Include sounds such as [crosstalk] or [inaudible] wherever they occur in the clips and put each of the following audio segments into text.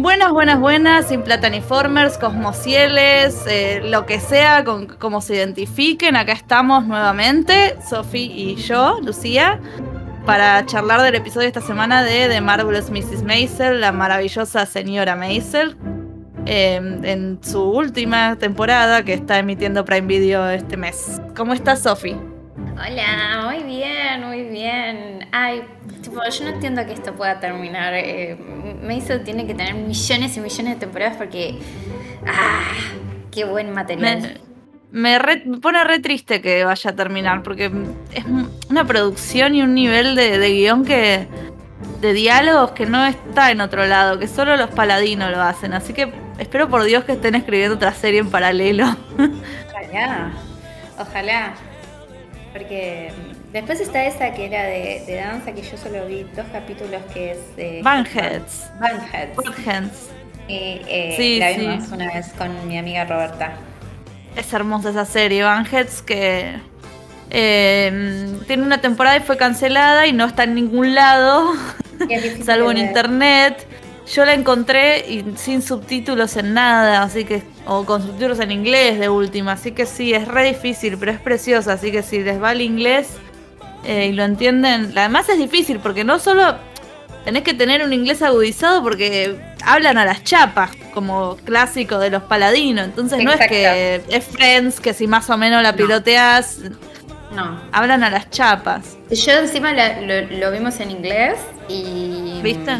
Buenas, buenas, buenas, sin plataniformers, cosmocieles, eh, lo que sea, con, como se identifiquen. Acá estamos nuevamente, Sofi y yo, Lucía, para charlar del episodio esta semana de The Marvelous Mrs. Maisel, la maravillosa señora Maisel, eh, en su última temporada que está emitiendo Prime Video este mes. ¿Cómo estás, Sofi? Hola, muy bien, muy bien. Ay, tipo, yo no entiendo que esto pueda terminar. Eh, Maisel tiene que tener millones y millones de temporadas porque. ¡Ah! ¡Qué buen material! Me, pone re triste que vaya a terminar porque es una producción y un nivel de, de guion que. de diálogos que no está en otro lado, que solo los paladinos lo hacen. Así que espero por Dios que estén escribiendo otra serie en paralelo. [laughs] Ojalá, ojalá. Porque después está esa que era de, danza, que yo solo vi dos capítulos, que es de... Banheads. Banheads. Y eh, sí, la vimos una vez con mi amiga Roberta. Es hermosa esa serie, Banheads, que eh, tiene una temporada y fue cancelada y no está en ningún lado, [laughs] salvo en internet. Yo la encontré y sin subtítulos en nada, así que o con subtítulos en inglés de última, así que sí, es re difícil, pero es preciosa, así que si les va el inglés eh, y lo entienden, además es difícil porque no solo tenés que tener un inglés agudizado porque hablan a las chapas, como clásico de los paladinos, entonces no es que es Friends, que si más o menos la piloteas, no. Hablan a las chapas. Yo encima lo, vimos en inglés y... ¿Viste?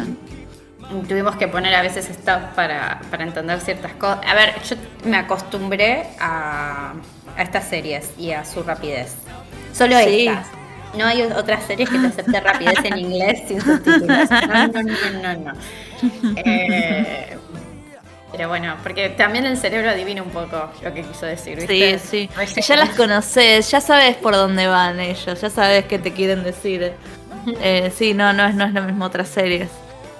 tuvimos que poner a veces stop para, para entender ciertas cosas. A ver, yo me acostumbré a, a, estas series y a su rapidez. Solo estas. No hay otras series que te acepten rapidez en inglés sin subtítulos. [laughs] No, no, no, no, no. Eh, pero bueno, porque también el cerebro adivina un poco lo que quiso decir, ¿viste? Sí, [laughs] sí. Ya las conoces, ya sabes por dónde van ellos, ya sabes qué te quieren decir. Eh, sí, no, no es, no es lo mismo otras series.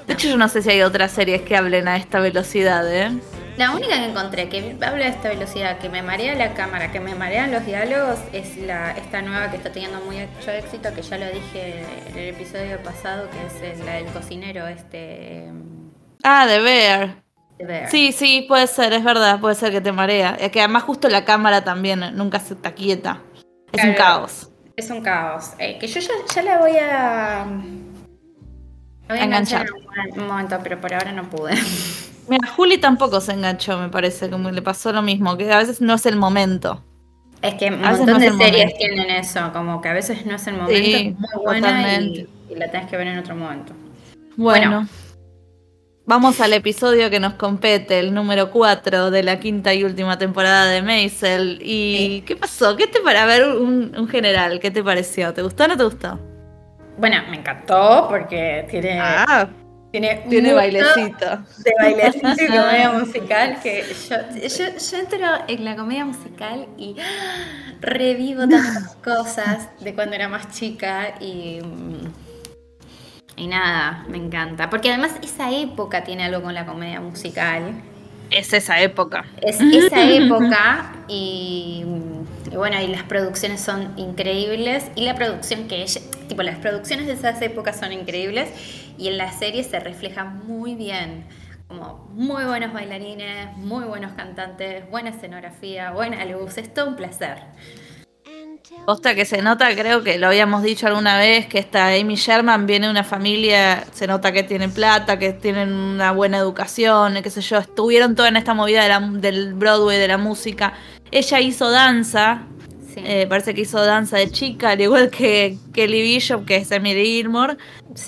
De hecho, yo no sé si hay otras series que hablen a esta velocidad, ¿eh? La única que encontré que habla de esta velocidad, que me marea la cámara, que me marean los diálogos, es la esta nueva que está teniendo mucho éxito, que ya lo dije en el episodio pasado, que es la del cocinero, este... Ah, de Bear. Bear. Sí, sí, puede ser, es verdad, puede ser que te marea. Es que además justo la cámara también nunca se está quieta. Es un caos. Es un caos. Eh, que yo ya, ya la voy a voy a enganchar en un momento, pero por ahora no pude. [laughs] Mira, Juli tampoco se enganchó, me parece, como le pasó lo mismo, que a veces no es el momento. Es que un montón de series tienen eso, como que a veces no es el momento, es muy buena y, la tenés que ver en otro momento. Bueno, vamos al episodio que nos compete, el número 4 de la quinta y última temporada de Maisel. ¿Y qué pasó? ¿Qué te para ver un, un general? ¿Qué te pareció? ¿Te gustó o no te gustó? Bueno, me encantó porque tiene. Ah, tiene, tiene bailecito. De bailecito y comedia [laughs] musical. Que yo, yo, yo, entro en la comedia musical y revivo tantas cosas de cuando era más chica y. Y nada, me encanta. Porque además esa época tiene algo con la comedia musical. Es esa época. Es esa época y bueno, y las producciones son increíbles. Y la producción que ella, tipo, las producciones de esas épocas son increíbles. Y en la serie se refleja muy bien. Como muy buenos bailarines, muy buenos cantantes, buena escenografía, buena luz. Es todo un placer. Posta que se nota, creo que lo habíamos dicho alguna vez, que esta Amy Sherman viene de una familia, se nota que tienen plata, que tienen una buena educación, qué sé yo, estuvieron toda en esta movida del Broadway, de la música. Ella hizo danza, eh, parece que hizo danza de chica, al igual que Kelly Bishop, que es Emily Gilmore,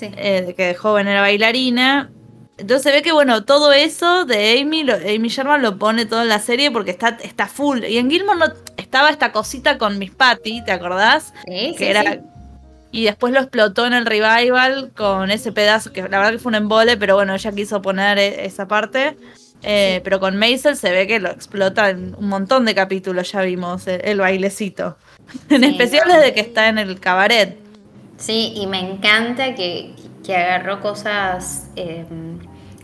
eh, que de joven era bailarina. Entonces se ve que, bueno, todo eso de Amy, Amy Sherman lo pone todo en la serie porque está, está full. Y en Gilmore no, estaba esta cosita con Miss Patty, ¿te acordás? Sí, que era, Y después lo explotó en el revival con ese pedazo, que la verdad que fue un embole, pero bueno, ella quiso poner e, esa parte. Eh, pero con Maisel se ve que lo explota en un montón de capítulos, ya vimos el, bailecito. [laughs] en especial desde que está en el cabaret. Sí, y me encanta que, agarró cosas, eh,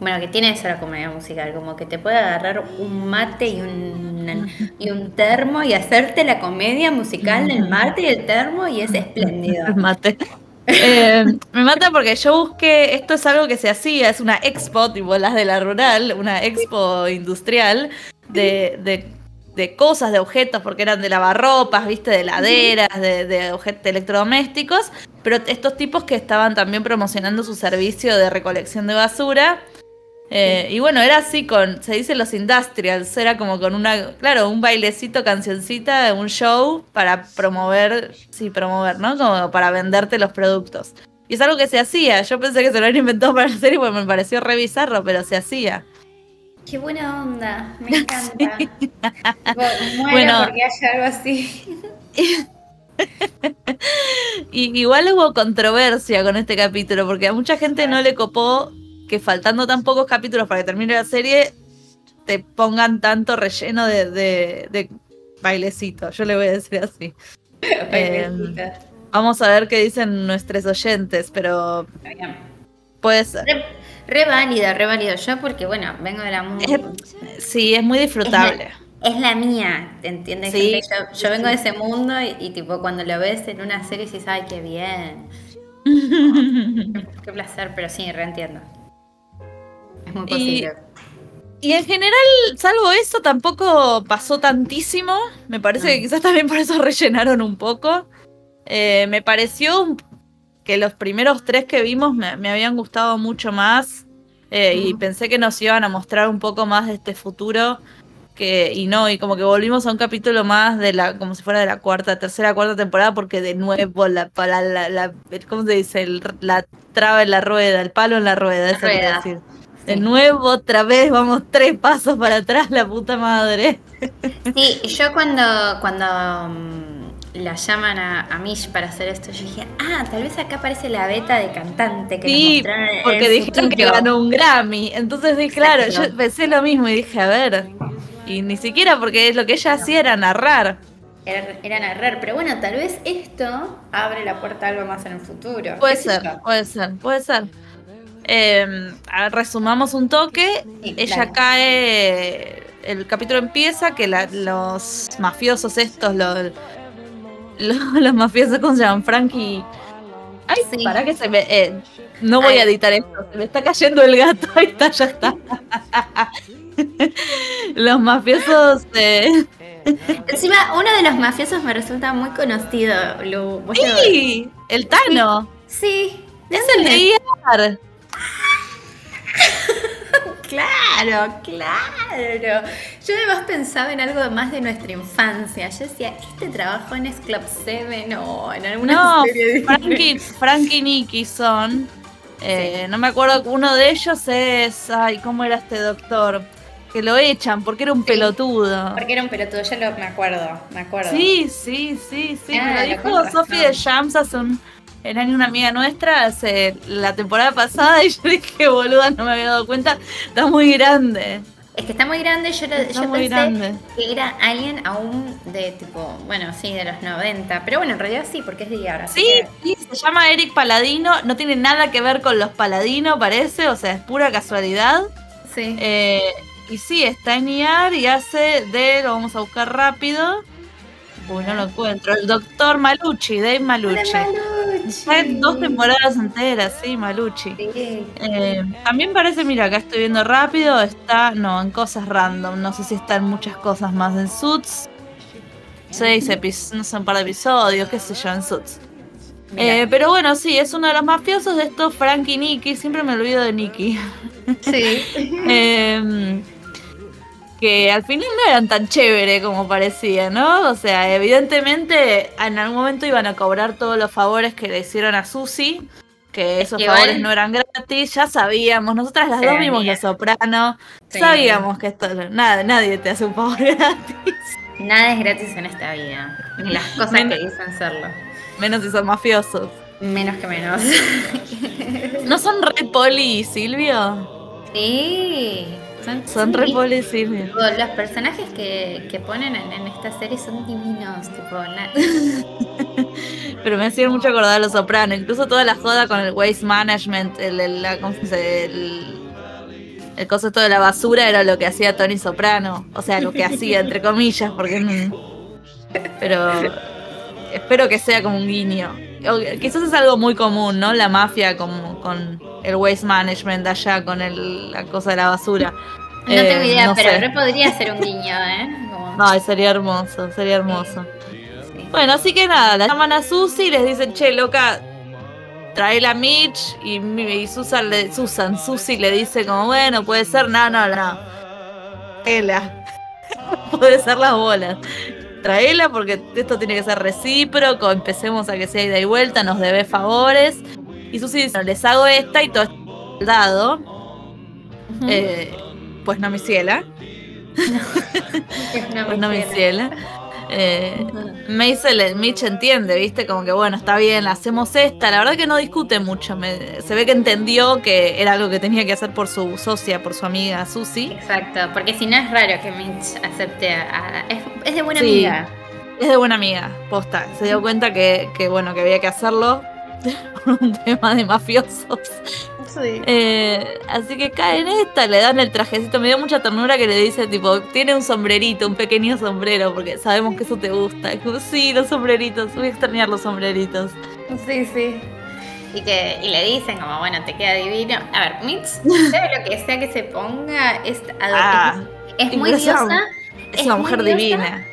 bueno, que tiene eso la comedia musical, como que te puede agarrar un mate y un, y un termo y hacerte la comedia musical del mate y el termo y es espléndido. [laughs] El mate. Eh, me mata porque yo busqué, esto es algo que se hacía, es una expo, tipo las de la rural, una expo industrial de, de, de cosas, de objetos, porque eran de lavarropas, viste, de laderas, de, objetos electrodomésticos, pero estos tipos que estaban también promocionando su servicio de recolección de basura. Eh, y bueno, era así con, se dice los industrials, era como con una, claro, un bailecito, cancioncita, un show para promover, sí, promover, ¿no? Como para venderte los productos. Y es algo que se hacía, yo pensé que se lo habían inventado para la serie porque me pareció re bizarro, pero se hacía. Qué buena onda, me [laughs] encanta. bueno, porque haya algo así. [laughs] y igual hubo controversia con este capítulo, porque a mucha gente no le copó que faltando tan pocos capítulos para que termine la serie, te pongan tanto relleno de, de, bailecito. Yo le voy a decir así. [laughs] Em, vamos a ver qué dicen nuestros oyentes, pero puede ser. Re, válida, re válida yo porque, bueno, vengo de la música. Sí, es muy disfrutable. Es la, mía, ¿te entiendes? yo, vengo de ese mundo y, tipo cuando lo ves en una serie dices, ay, qué bien. [laughs] qué, placer, pero sí, reentiendo. Es muy posible. Y, en general, salvo eso, tampoco pasó tantísimo. Me parece que quizás también por eso [laughs] rellenaron un poco. Eh, me pareció que los primeros tres que vimos me, habían gustado mucho más. Eh, y pensé que nos iban a mostrar un poco más de este futuro. Que, y no, y como que volvimos a un capítulo más de la, como si fuera de la cuarta, tercera, cuarta temporada, porque de nuevo la, la, la, ¿cómo se dice? la traba en la rueda, el palo en la rueda, eso quiero decir. De nuevo, otra vez, vamos tres pasos para atrás, la puta madre. Sí, yo cuando, cuando mm, la llaman a, Mish para hacer esto, yo dije, ah, tal vez acá aparece la beta de cantante que sí, porque dijeron que ganó un Grammy. Entonces dije, claro, yo pensé lo mismo y dije, a ver. Y ni siquiera porque lo que ella hacía era narrar. Era, era, narrar, pero bueno, tal vez esto abre la puerta a algo más en el futuro. Puede ser, puede ser, puede ser. Eh, resumamos un toque. Ella cae. El capítulo empieza que los mafiosos estos, los, [laughs] los, mafiosos, ¿cómo se llaman? Frankie. Ay, sí. para que se me. Eh, no voy a editar esto, se me está cayendo el gato. [laughs] Ahí está, ya está. [laughs] los mafiosos. Eh... Encima, uno de los mafiosos me resulta muy conocido. Lo, sí, el Tano. Sí. Es el de IAR. Claro, claro. Yo además pensaba en algo más de nuestra infancia. Yo decía, este trabajo en es Club 7 o en alguna no, serie Frankie, Frankie y Nicky son. Eh, no me acuerdo, uno de ellos es. Ay, ¿cómo era este doctor? Que lo echan porque era un pelotudo. Porque era un pelotudo, ya lo, me acuerdo, me acuerdo. Sí, sí, sí, sí. Ah, me lo dijo Sophie de Shams hace un era una amiga nuestra hace la temporada pasada y yo [laughs] dije, boluda, no me había dado cuenta, está muy grande. Es que está muy grande, yo, pensé que era alguien aún de tipo, bueno, sí, de los 90, pero bueno, en realidad sí, porque es de ahora. Sí, sí, se llama Eric Paladino, no tiene nada que ver con los Paladino, parece, o sea, es pura casualidad. Sí. Eh, y sí, está en IAR y hace de, lo vamos a buscar rápido, Uy, no lo encuentro. El doctor Malucci, Dave Malucci. Malucci. dos temporadas enteras, sí, Malucci. Eh, también parece, mira, acá estoy viendo rápido, está, no, en cosas random. No sé si está en muchas cosas más. En Suits, seis episodios, no sé, un par de episodios, qué sé yo, en Suits. Eh, pero bueno, sí, es uno de los mafiosos de estos, Frank y Nicky. Siempre me olvido de Nicky. Sí. [laughs] eh, que al final no eran tan chévere como parecía, ¿no? O sea, evidentemente en algún momento iban a cobrar todos los favores que le hicieron a Susi, que esos favores no eran gratis, ya sabíamos, nosotras las dos vimos Los Soprano, sabíamos que esto, nada, nadie te hace un favor [laughs] gratis. Nada es gratis en esta vida, ni las cosas que dicen serlo. Menos si son mafiosos. Menos que menos. ¿No son re poli, Silvio? Sí. Son, re Los personajes que, ponen en, esta serie son divinos, tipo, [laughs] Pero me hacía mucho acordar a Los Sopranos, incluso toda la joda con el waste management, el, el, el, concepto de la basura era lo que hacía Tony Soprano, o sea, lo que hacía, [laughs] entre comillas, porque... Pero espero que sea como un guiño. Quizás es algo muy común, ¿no? La mafia con, con el waste management allá, con el, la cosa de la basura. No tengo eh, idea, pero podría ser un guiño, ¿eh? [laughs] Ay, sería hermoso, sería hermoso. Bueno, así que nada, la llaman a Susi y les dicen, che, loca, trae la Mitch y, y Susan, le, Susan, Susi le dice como, bueno, puede ser, no, no, no. Ela. [laughs] puede ser las bolas. Traela porque esto tiene que ser recíproco, empecemos a que sea ida y vuelta, nos debe favores. Y Susi dice, les hago esta y todo es dado. eh, pues no me ciela. [laughs] pues no me ciela. Eh, Mitch entiende, ¿viste? Como que bueno, está bien, hacemos esta. La verdad que no discute mucho. se ve que entendió que era algo que tenía que hacer por su socia, por su amiga Susi. Exacto, porque si no es raro que Mitch acepte a. es, de buena amiga. Es de buena amiga, posta. Se dio cuenta que, que bueno, que había que hacerlo por [laughs] un tema de mafiosos. Eh, así que cae en esta, le dan el trajecito. Me dio mucha ternura que le dice, tipo, tiene un sombrerito, un pequeño sombrero, porque sabemos que eso te gusta. sí, los sombreritos, voy a extrañar los sombreritos. Sí, sí. Y que y le dicen como, bueno, te queda divino. A ver, Mitch, [laughs] sea lo que sea que se ponga, es, ah, es, muy diosa. Es, una mujer divina.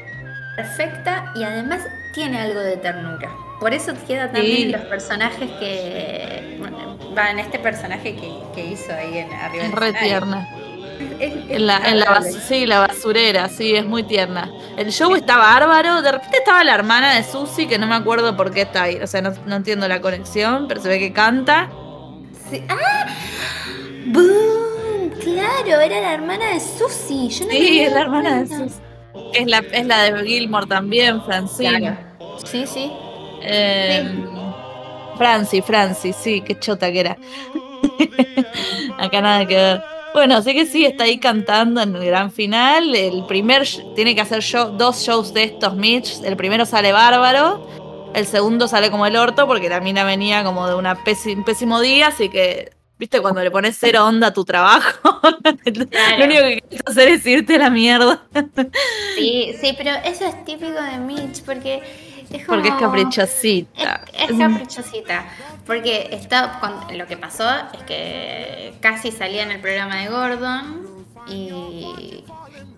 Perfecta y además tiene algo de ternura. Por eso queda también los personajes que. va en este personaje que, hizo ahí en arriba. Es re tierna. en la, en la sí, la basurera, sí, es muy tierna. El show está bárbaro. De repente estaba la hermana de Susi, que no me acuerdo por qué está ahí. O sea, no, entiendo la conexión, pero se ve que canta. Sí. ¡Ah! ¡Boom! Claro, era la hermana de Susi. Yo no sí, es la hermana de Susi. Es la, es la de Gilmore también, Francine. Sí, sí. Eh, Franci, Franci, sí, qué chota que era. [laughs] Acá nada que ver. Bueno, sé que sí, está ahí cantando en el gran final. El primer tiene que hacer dos shows de estos Mitch. El primero sale bárbaro. El segundo sale como el orto porque la mina venía como de una un pésimo día, así que, viste, cuando le pones cero onda a tu trabajo, [laughs] lo único que quieres hacer es irte a la mierda. sí, sí, pero eso es típico de Mitch porque porque es caprichosita. Es, caprichosita. Porque está, lo que pasó es que casi salía en el programa de Gordon y,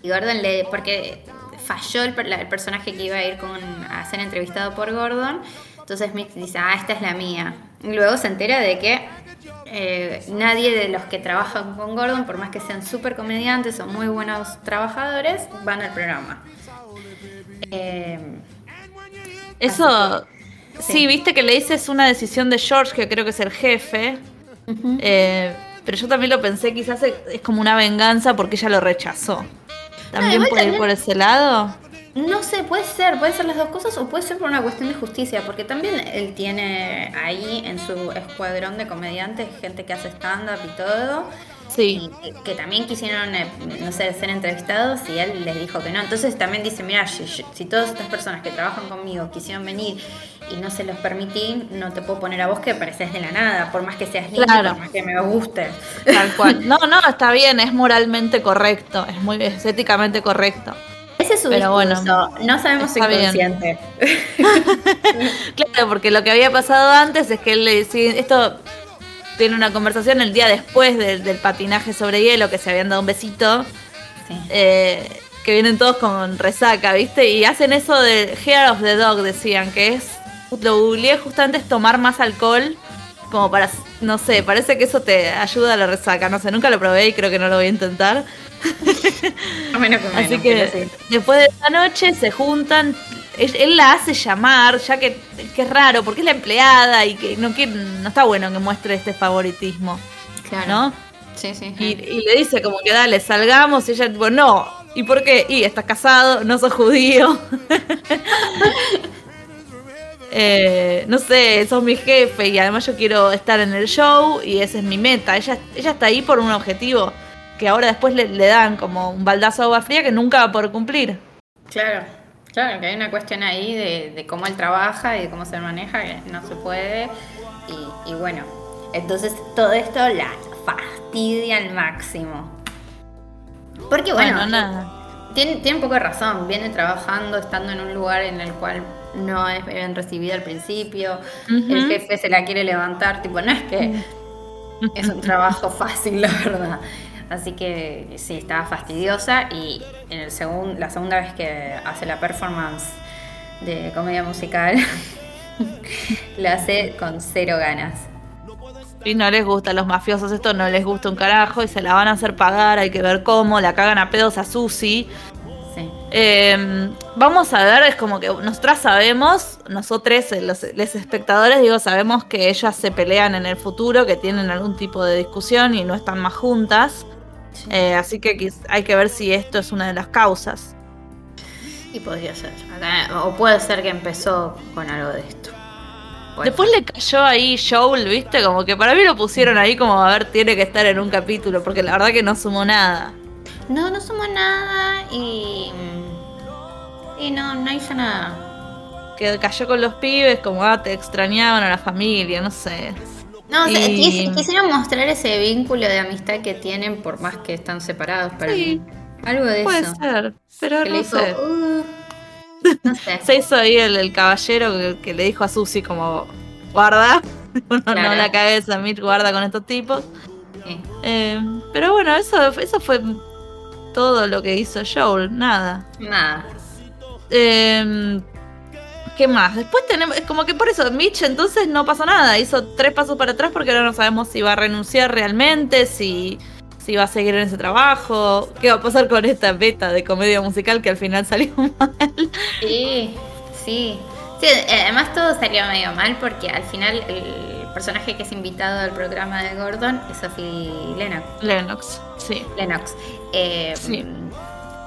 Gordon le. Porque falló el, personaje que iba a ir con, a ser entrevistado por Gordon. Entonces Smith dice, ah, esta es la mía. Y luego se entera de que eh, nadie de los que trabajan con Gordon, por más que sean súper comediantes o muy buenos trabajadores, van al programa. Eh, eso, sí. viste que le dices una decisión de George, que creo que es el jefe. Eh, pero yo también lo pensé, quizás es como una venganza porque ella lo rechazó. ¿También puede ir por ese lado? No sé, puede ser, puede ser las dos cosas o puede ser por una cuestión de justicia, porque también él tiene ahí en su escuadrón de comediantes gente que hace stand-up y todo, Sí. que, también quisieron, eh, no sé, ser entrevistados y él les dijo que no. Entonces también dice, mira, si, todas estas personas que trabajan conmigo quisieron venir y no se los permití, no te puedo poner a vos que pareces de la nada, por más que seas niño, por más que me guste. Tal cual. [laughs] No, no, está bien, es moralmente correcto, es muy estéticamente correcto. Ese es su Pero bueno, no sabemos si consciente. [laughs] [laughs] claro, porque lo que había pasado antes es que él le decía, esto tiene una conversación el día después del patinaje sobre hielo, que se habían dado un besito. Eh, que vienen todos con resaca, ¿viste? Y hacen eso de Hair of the Dog, decían, que es. Lo googleé justamente es tomar más alcohol. Como para. No sé, parece que eso te ayuda a la resaca. No sé, nunca lo probé y creo que no lo voy a intentar. [laughs] Así que después de esa noche se juntan, él, la hace llamar, ya que, es raro, porque es la empleada y que no, quiere, no está bueno que muestre este favoritismo. Claro. ¿No? Sí, sí. Y, le dice como que dale, salgamos, y ella tipo, no. ¿Y por qué? Y estás casado, no sos judío. [laughs] Eh, no sé, sos mi jefe y además yo quiero estar en el show y esa es mi meta. Ella, ella está ahí por un objetivo que ahora después le, le dan como un baldazo de agua fría que nunca va a poder cumplir. Claro, Claro, que hay una cuestión ahí de, cómo él trabaja y de cómo se maneja, que no se puede. Y, bueno, entonces todo esto la fastidia al máximo. Porque bueno, nada. tiene, tiene un poco de razón. Viene trabajando, estando en un lugar en el cual no es bien recibida al principio. El jefe se la quiere levantar. Tipo, no es que [laughs] es un trabajo fácil, la verdad. Así que sí, estaba fastidiosa y en el segundo la segunda vez que hace la performance de comedia musical, [laughs] la hace con cero ganas. Y no les gusta a los mafiosos esto, no les gusta un carajo y se la van a hacer pagar, hay que ver cómo, la cagan a pedos a Susi. Em, vamos a ver, es como que nosotras sabemos, nosotros, eh, los, espectadores, digo, sabemos que ellas se pelean en el futuro, que tienen algún tipo de discusión y no están más juntas. Eh, así que hay que ver si esto es una de las causas. Y podría ser. O puede ser que empezó con algo de esto. Después le cayó ahí Joel, ¿viste? Como que para mí lo pusieron ahí como a ver, tiene que estar en un capítulo, porque la verdad que no sumó nada. No, no sumó nada y. Y no, no hizo nada. Que cayó con los pibes, como ah, te extrañaban a la familia, no sé. No, quisieron mostrar ese vínculo de amistad que tienen por más que están separados para mí. Algo de puede eso. Puede ser, pero no sé. Uh, no sé. [laughs] Se hizo ahí el, caballero que, le dijo a Susi como, guarda, [laughs] no, la cabeza, Mitch, guarda con estos tipos. Eh, pero bueno, eso, eso fue todo lo que hizo Joel, nada. Nada. Eh, ¿Qué más? Después tenemos, es como que por eso Mitch entonces no pasó nada, hizo tres pasos para atrás porque ahora no sabemos si va a renunciar realmente, si, si va a seguir en ese trabajo, qué va a pasar con esta beta de comedia musical que al final salió [laughs] mal. Sí, sí. Sí, eh, además todo salió medio mal porque al final el personaje que es invitado al programa de Gordon es Sophie Lennox. Lennox, sí. Lennox. Eh, sí.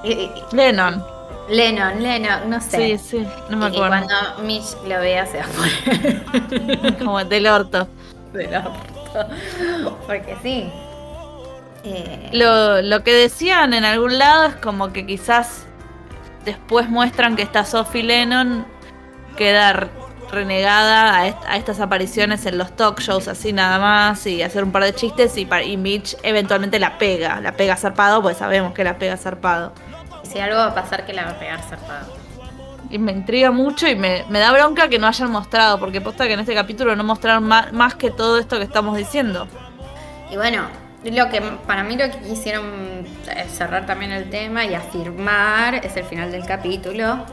Eh, Lennon. Lennon, Lennon, no sé. Sí, sí, no me acuerdo. Y cuando Mitch lo vea se va a poner. Como del orto. Del orto. Porque sí. Eh... Lo, lo que decían en algún lado es como que quizás después muestran que esta Sophie Lennon queda renegada a, estas apariciones en los talk shows así nada más y hacer un par de chistes y, y Mitch eventualmente la pega, la pega zarpado, pues sabemos que la pega zarpado si algo va a pasar que la va a pegar zarpado. Y me intriga mucho y me, da bronca que no hayan mostrado, porque posta que en este capítulo no mostraron más, que todo esto que estamos diciendo. Y bueno, lo que para mí lo que quisieron cerrar también el tema y afirmar es el final del capítulo.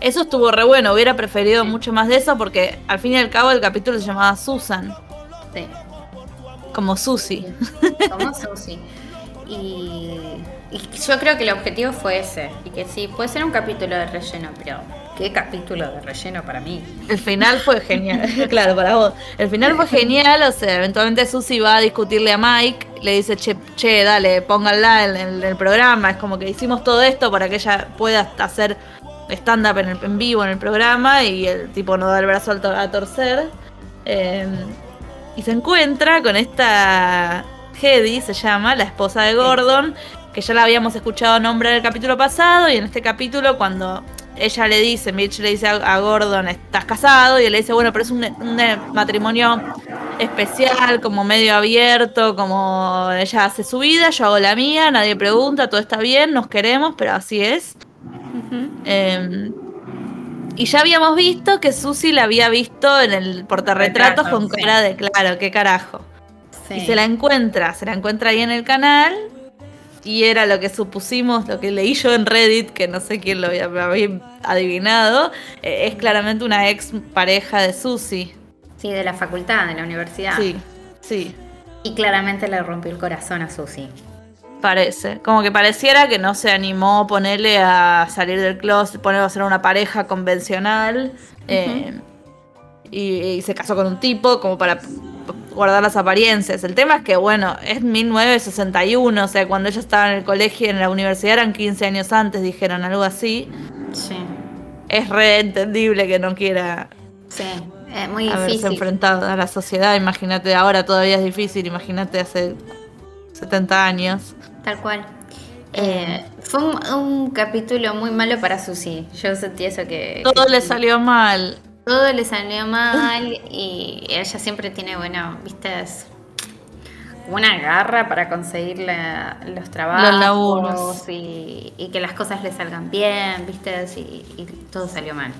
Eso estuvo re bueno, hubiera preferido mucho más de eso porque al fin y al cabo el capítulo se llamaba Susan. Sí. Como Susi. Como [laughs] Susi. Y y yo creo que el objetivo fue ese. Y que sí, puede ser un capítulo de relleno, pero ¿qué capítulo de relleno para mí? El final fue genial, [laughs] claro, para vos. El final fue genial, o sea, eventualmente Susi va a discutirle a Mike, le dice, che, che dale, pónganla en, el programa. Es como que hicimos todo esto para que ella pueda hacer stand-up en, vivo en el programa y el tipo no da el brazo a torcer. Em, y se encuentra con esta Hedy, se llama, la esposa de Gordon, que ya la habíamos escuchado nombrar el capítulo pasado y en este capítulo cuando ella le dice, Mitch le dice a, Gordon, estás casado y él le dice, bueno, pero es un, matrimonio especial, como medio abierto, como ella hace su vida, yo hago la mía, nadie pregunta, todo está bien, nos queremos, pero así es. Em, y ya habíamos visto que Susie la había visto en el portarretratos con cara de, claro, qué carajo. Y se la encuentra, se la encuentra ahí en el canal y era lo que supusimos, lo que leí yo en Reddit, que no sé quién lo había, adivinado, eh, es claramente una ex pareja de Susi. Sí, de la facultad, de la universidad. Sí, sí. Y claramente le rompió el corazón a Susi. Parece, como que pareciera que no se animó a ponerle a salir del closet, ponerle a ser una pareja convencional. Eh, y, se casó con un tipo como para guardar las apariencias. El tema es que, bueno, es 1961, o sea, cuando ella estaba en el colegio y en la universidad eran 15 años antes, dijeron algo así. Sí. Es re entendible que no quiera. Sí, es muy haberse enfrentado a la sociedad. Imagínate, ahora todavía es difícil, imagínate hace 70 años. Tal cual. Eh, fue un, capítulo muy malo para Susi. Yo sentí eso que. Todo le salió mal todo le salió mal [laughs] y ella siempre tiene, bueno, vistas una garra para conseguir los trabajos y, que las cosas le salgan bien, ¿viste? y todo salió mal.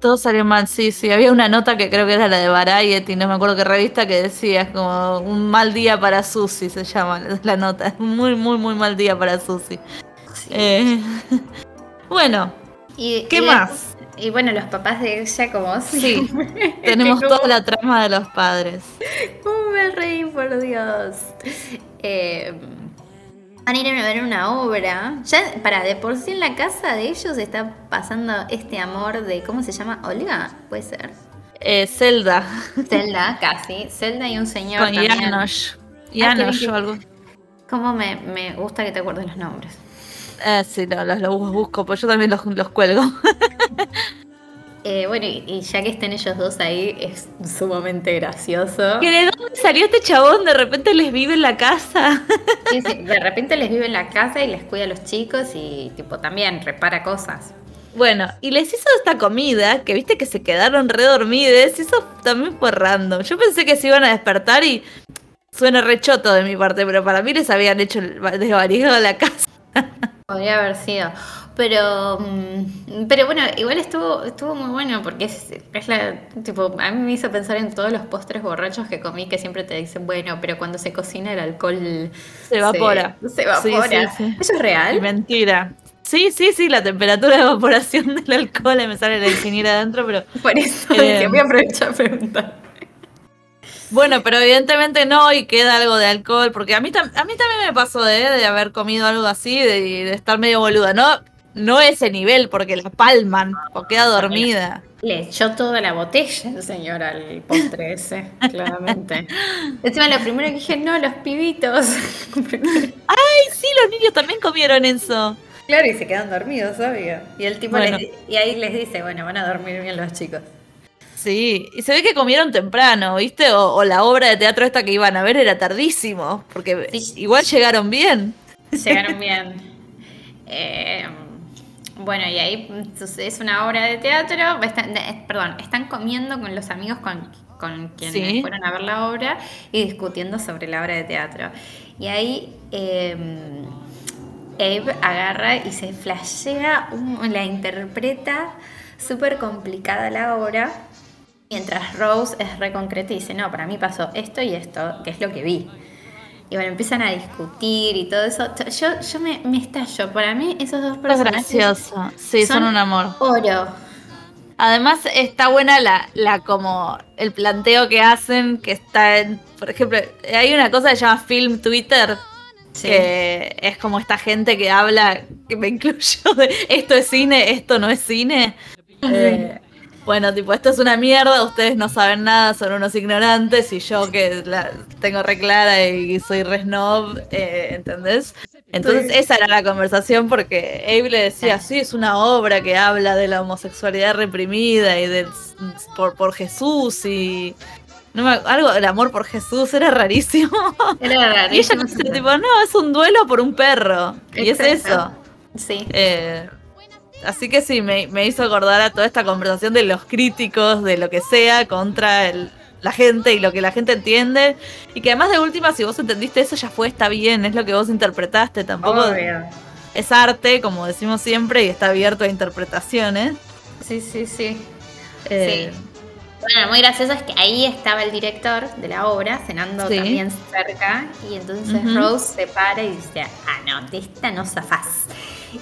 Todo salió mal, sí, sí. Había una nota que creo que era la de Variety, no me acuerdo qué revista, que decía como un mal día para Susi, se llama la nota. [laughs] Muy, muy, muy mal día para Susi. Eh, [laughs] bueno, y, ¿qué más? Y bueno, los papás de ella como sí. [laughs] tenemos toda la trama de los padres. ¿Cómo me reí, por Dios? Eh, van a ir a ver una obra. Ya, para, de por sí en la casa de ellos está pasando este amor de, ¿cómo se llama? Olga, puede ser. Eh, Zelda. Zelda, [laughs] casi. Zelda y un señor Con también. Janosch. Janosch o algo. ¿Cómo me, me, gusta que te acuerdes los nombres? Eh, sí, no, los, los busco, pues yo también los, los cuelgo. [laughs] Eh, bueno, y, ya que estén ellos dos ahí, es sumamente gracioso. ¿Que de dónde salió este chabón? De repente les vive en la casa. Sí, sí, de repente les vive en la casa y les cuida a los chicos y tipo también repara cosas. Bueno, y les hizo esta comida, que viste que se quedaron redormides, y eso también fue random. Yo pensé que se iban a despertar y suena rechoto de mi parte, pero para mí les habían hecho desvarijado la casa. [laughs] Podría haber sido. Pero, mm, pero bueno, igual estuvo, estuvo muy bueno porque es, es la, tipo, a mí me hizo pensar en todos los postres borrachos que comí que siempre te dicen, bueno, pero cuando se cocina el alcohol se evapora. Se, evapora. ¿Eso es real? Mentira. Sí, sí, sí, la temperatura de evaporación [laughs] del alcohol, me sale la ingeniera adentro, pero... Por eso [laughs] eh, voy a aprovechar a preguntar. Bueno, pero evidentemente no y queda algo de alcohol, porque a mí, a mí también me pasó ¿eh? de haber comido algo así, de, de estar medio boluda, ¿no? no ese nivel, porque la palman o queda dormida. Le echó toda la botella el señor al postre ese, [laughs] claramente. Encima lo primero que dije, no, los pibitos. [laughs] Ay, sí, los niños también comieron eso. Claro, y se quedan dormidos, obvio. Y el tipo y ahí les dice, bueno, van a dormir bien los chicos. Sí, y se ve que comieron temprano, ¿viste? O, la obra de teatro esta que iban a ver era tardísimo, porque igual llegaron bien. Llegaron bien. Eh, bueno, y ahí es una obra de teatro, perdón, están comiendo con los amigos con, quienes fueron a ver la obra y discutiendo sobre la obra de teatro. Y ahí em, Abe agarra y se flashea, la interpreta súper complicada la obra, mientras Rose es reconcreta y dice, no, para mí pasó esto y esto, que es lo que vi. Y bueno, empiezan a discutir y todo eso. Yo, yo me, me estallo. Para mí, esos dos personajes. Es gracioso. Sí, son, un amor. Oro. Además, está buena la, la como el planteo que hacen, que está en, por ejemplo, hay una cosa que se llama Film Twitter, que es como esta gente que habla, que me [laughs] incluyo de esto es cine, esto no es cine. Eh, bueno, tipo, esto es una mierda, ustedes no saben nada, son unos ignorantes y yo que la tengo re clara y soy re snob, eh, ¿entendés? Entonces esa era la conversación porque Abe le decía, sí, es una obra que habla de la homosexualidad reprimida y del por, por Jesús y no algo el amor por Jesús era rarísimo. [laughs] Era rarísimo. Y ella dice, tipo, no, es un duelo por un perro. Y es eso. Sí. Eh, Así que sí, me, hizo acordar a toda esta conversación de los críticos, de lo que sea, contra la gente y lo que la gente entiende. Y que además de última, si vos entendiste eso, ya fue, está bien, es lo que vos interpretaste, tampoco es arte, como decimos siempre, y está abierto a interpretaciones. Sí, sí, sí. Eh, sí. Bueno, muy gracioso es que ahí estaba el director de la obra cenando también cerca y entonces Rose se para y dice, ah, no, de esta no zafás.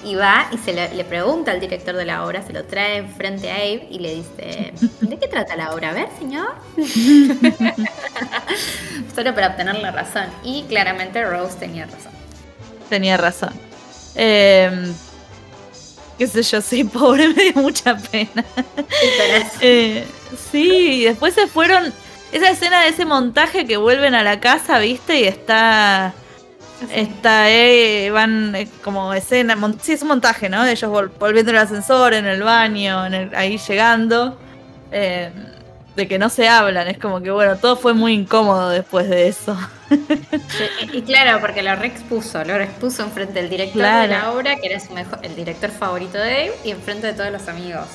Y va y se le, pregunta al director de la obra, se lo trae enfrente a Abe y le dice, ¿de qué trata la obra? A ver, señor. [laughs] Solo para obtener la razón. Y claramente Rose tenía razón. Tenía razón. Eh, qué sé yo, sí, pobre, [laughs] me dio mucha pena. [laughs] eh, sí, después se fueron. Esa escena de ese montaje que vuelven a la casa, ¿viste? Y está. Está, eh, van eh, como escena. sí, es un montaje, ¿no? Ellos volviendo el ascensor, en el baño, en ahí llegando. Eh, de que no se hablan. Es como que, bueno, todo fue muy incómodo después de eso. [laughs] y claro, porque lo reexpuso, lo expuso enfrente del director de la obra, que era su mejor, el director favorito de él, y enfrente de todos los amigos.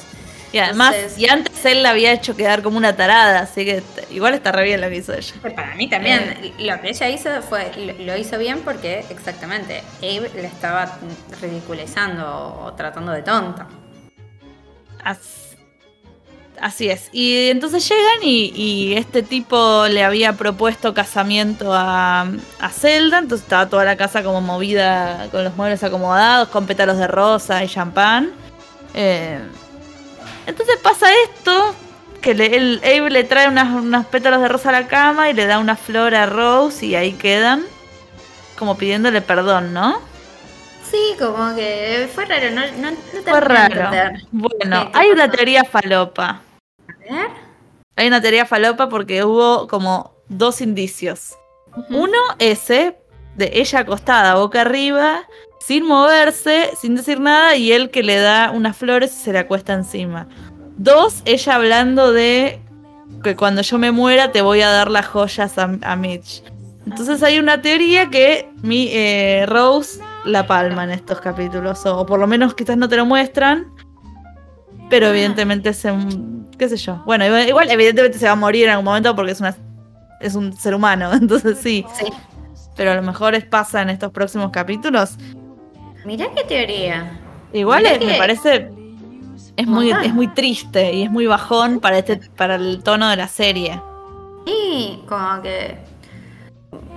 Y además, y antes él la había hecho quedar como una tarada, así que igual está re bien lo que hizo ella. Para mí también, eh. lo que ella hizo fue, lo, hizo bien porque exactamente, Abe le estaba ridiculizando o tratando de tonta. Así, es. Y entonces llegan y, este tipo le había propuesto casamiento a, a Zelda, entonces estaba toda la casa como movida con los muebles acomodados, con pétalos de rosa y champán. Eh, entonces pasa esto, que le, el Abe le trae unas, pétalos de rosa a la cama y le da una flor a Rose y ahí quedan, como pidiéndole perdón, ¿no? Sí, como que fue raro, no, no, Fue raro. Bueno, hay una teoría falopa. A ver. Hay una teoría falopa porque hubo como dos indicios. Uno, ese, de ella acostada boca arriba, sin moverse, sin decir nada, y él que le da unas flores y se le acuesta encima. Dos, ella hablando de que cuando yo me muera te voy a dar las joyas a, Mitch. Entonces hay una teoría que mi eh, Rose la palma en estos capítulos, o, por lo menos quizás no te lo muestran, pero evidentemente se, qué sé yo. Bueno, igual, evidentemente se va a morir en algún momento porque es una es un ser humano, [laughs] entonces sí. sí. Pero a lo mejor es pasa en estos próximos capítulos Mirá qué teoría. Igual me parece. Es muy, es muy triste y es muy bajón para este, para el tono de la serie. Sí, como que.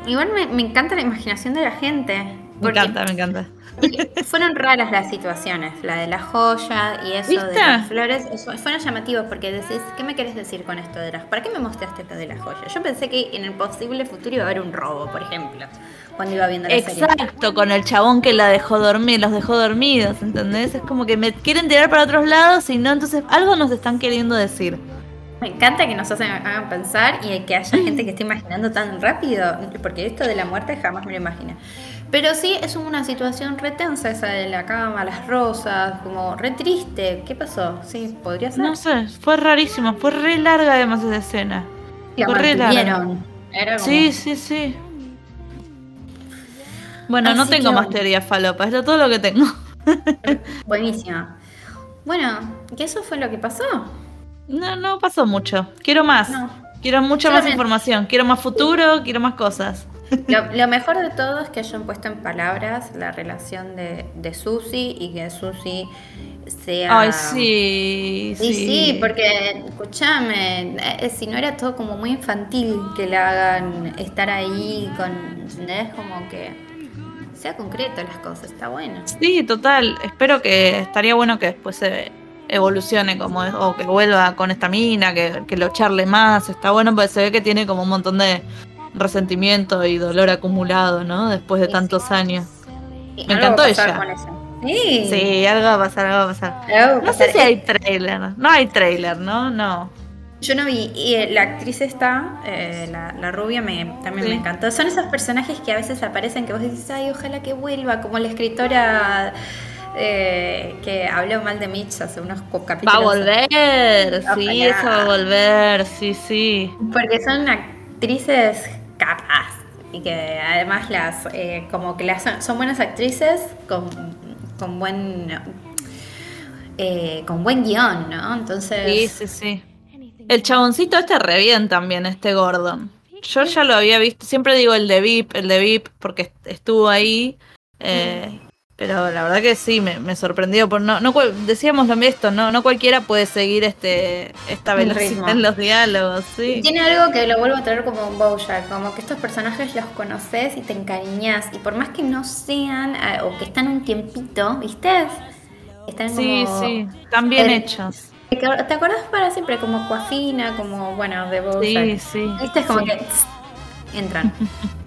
Igual me, me encanta la imaginación de la gente. Me encanta, me encanta. [laughs] Fueron raras las situaciones, la de la joya y eso de las flores. fueron llamativos porque decís, ¿qué me querés decir con esto de las... ¿Para qué me mostraste esto de la joya? Yo pensé que en el posible futuro iba a haber un robo, por ejemplo, cuando iba viendo la Exacto, con el chabón que la dejó dormir, los dejó dormidos, ¿entendés? Es como que me quieren tirar para otros lados y no, entonces algo nos están queriendo decir. Me encanta que nos hagan pensar y que haya gente que esté imaginando tan rápido, porque esto de la muerte jamás me lo imaginé. Pero sí, es una situación retensa esa de la cama, las rosas, como re triste. ¿Qué pasó? Sí, podría ser. No sé, fue rarísimo, fue re larga además esa escena. fue re larga. Sí, sí, sí. Bueno, no tengo más teoría falopa, es todo lo que tengo. [laughs] Buenísima. Bueno, ¿qué eso fue lo que pasó? No, no pasó mucho. Quiero más. Quiero mucha más información. Quiero más futuro, quiero más cosas. [laughs] Lo, [laughs] mejor de todo es que hayan puesto en palabras la relación de, de Susi y que Susi sea. Ay, sí. Sí, sí, porque, escúchame, eh, si no era todo como muy infantil que le hagan estar ahí con. ¿Entendés? Como que sea concreto las cosas, está bueno. Sí, total. Espero que estaría bueno que después se evolucione como o que vuelva con esta mina, que, que lo charle más. Está bueno porque se ve que tiene como un montón de resentimiento y dolor acumulado, ¿no? Después de tantos años. Me encantó ella. Sí. sí, algo va a pasar, algo va a pasar. no sé si hay trailer. No hay trailer, ¿no? No. Yo no vi. Y eh, la actriz está, eh, la, rubia, me, también me encantó. Son esos personajes que a veces aparecen que vos decís, ay, ojalá que vuelva, como la escritora. Eh, que habló mal de Mitch hace unos capítulos. Va a volver, sí, eso va a volver, sí, sí. Porque son actrices capaz y que además las eh, como que las son, buenas actrices con, con buen eh, con buen guion, ¿no? Entonces sí, sí, sí. El chaboncito este re bien también, este Gordon. Yo ya lo había visto, siempre digo el de VIP, el de VIP, porque estuvo ahí. Eh, pero la verdad que sí, me, sorprendió. Por no, no decíamos también esto, no, no cualquiera puede seguir este esta velocidad en los diálogos. Sí. Tiene algo que lo vuelvo a traer como un Bojack, como que estos personajes los conoces y te encariñas. Y por más que no sean, eh, o que están un tiempito, ¿viste? Están sí, sí, están bien hechos. ¿Te acuerdas para siempre? Como Coafina, como, bueno, de Bojack. Sí, sí. ¿Viste? Es como que entran.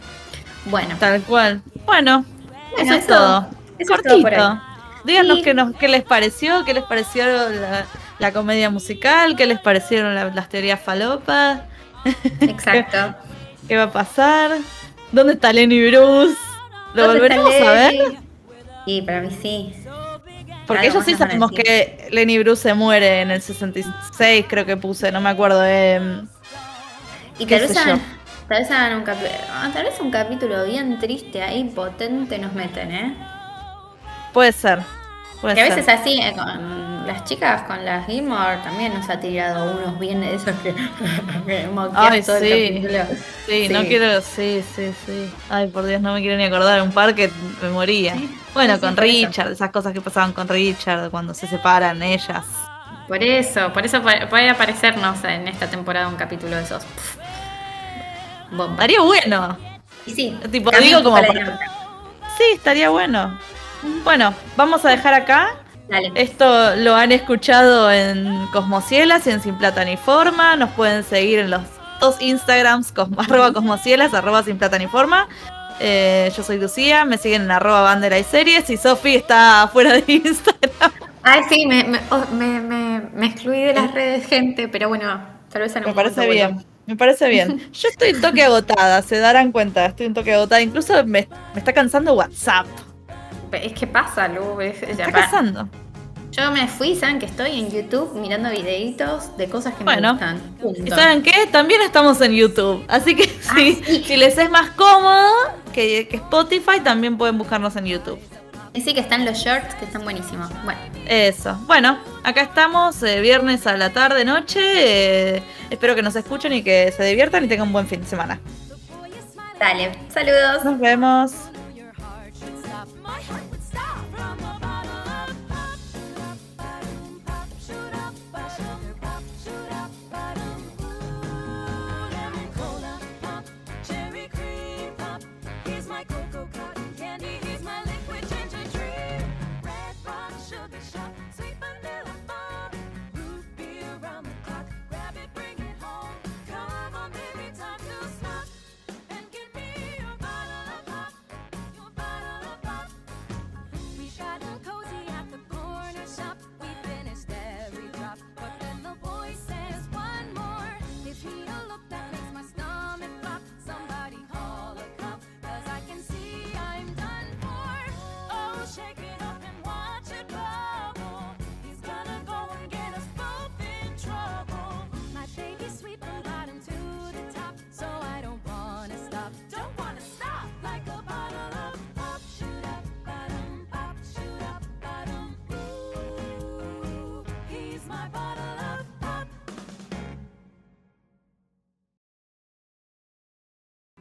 [laughs] bueno. Tal cual. Bueno, eso es todo. Cortito. Díganos qué, nos, qué les pareció, qué les pareció la, comedia musical, qué les parecieron las teorías falopas. [laughs] Exacto. ¿Qué, va a pasar? ¿Dónde está Lenny Bruce? ¿Lo volveremos a ver? Sí, para mí sí. Porque ellos sí sabemos que Lenny Bruce se muere en el 66, creo que puse, no me acuerdo. Eh, y tal vez, hagan, tal vez, un ah, tal vez un capítulo bien triste ahí, potente nos meten, ¿eh? Puede ser. que a veces así, eh, las chicas con las Gilmore también nos ha tirado unos bien de esos que, [laughs] Ay, sí. sí. no quiero, sí, sí, sí. Ay, por Dios, no me quiero ni acordar, un par que me moría. Bueno, con Richard, esas cosas que pasaban con Richard cuando se separan ellas. Por eso, por eso puede aparecernos en esta temporada un capítulo de esos. Estaría bueno. Y sí, tipo, digo como Sí, estaría bueno. Bueno, vamos a dejar acá. Esto lo han escuchado en Cosmocielas y en Sin Plata ni Forma. Nos pueden seguir en los dos Instagrams, [laughs] arroba Cosmocielas, arroba Sin Plata ni Forma. Eh, yo soy Lucía, me siguen en arroba bandera y series y Sofi está fuera de [laughs] Instagram. Ay, sí, me, oh, excluí de las redes, gente, pero bueno, tal vez en Me parece bien. Me parece bien. [laughs] Yo estoy un toque agotada, se darán cuenta, estoy un toque agotada. Incluso me, está cansando WhatsApp. Es que pasa, Lu. me está cansando. Yo me fui, ¿saben que estoy en YouTube mirando videitos de cosas que me gustan? ¿Y saben qué? También estamos en YouTube. Así que ah, si les es más cómodo que, que Spotify, también pueden buscarnos en YouTube. Y sí que están los shorts, que están buenísimos. Bueno. Eso. Bueno, acá estamos, eh, viernes a la tarde, noche. Eh, espero que nos escuchen y que se diviertan y tengan un buen fin de semana. Dale, saludos. Nos vemos.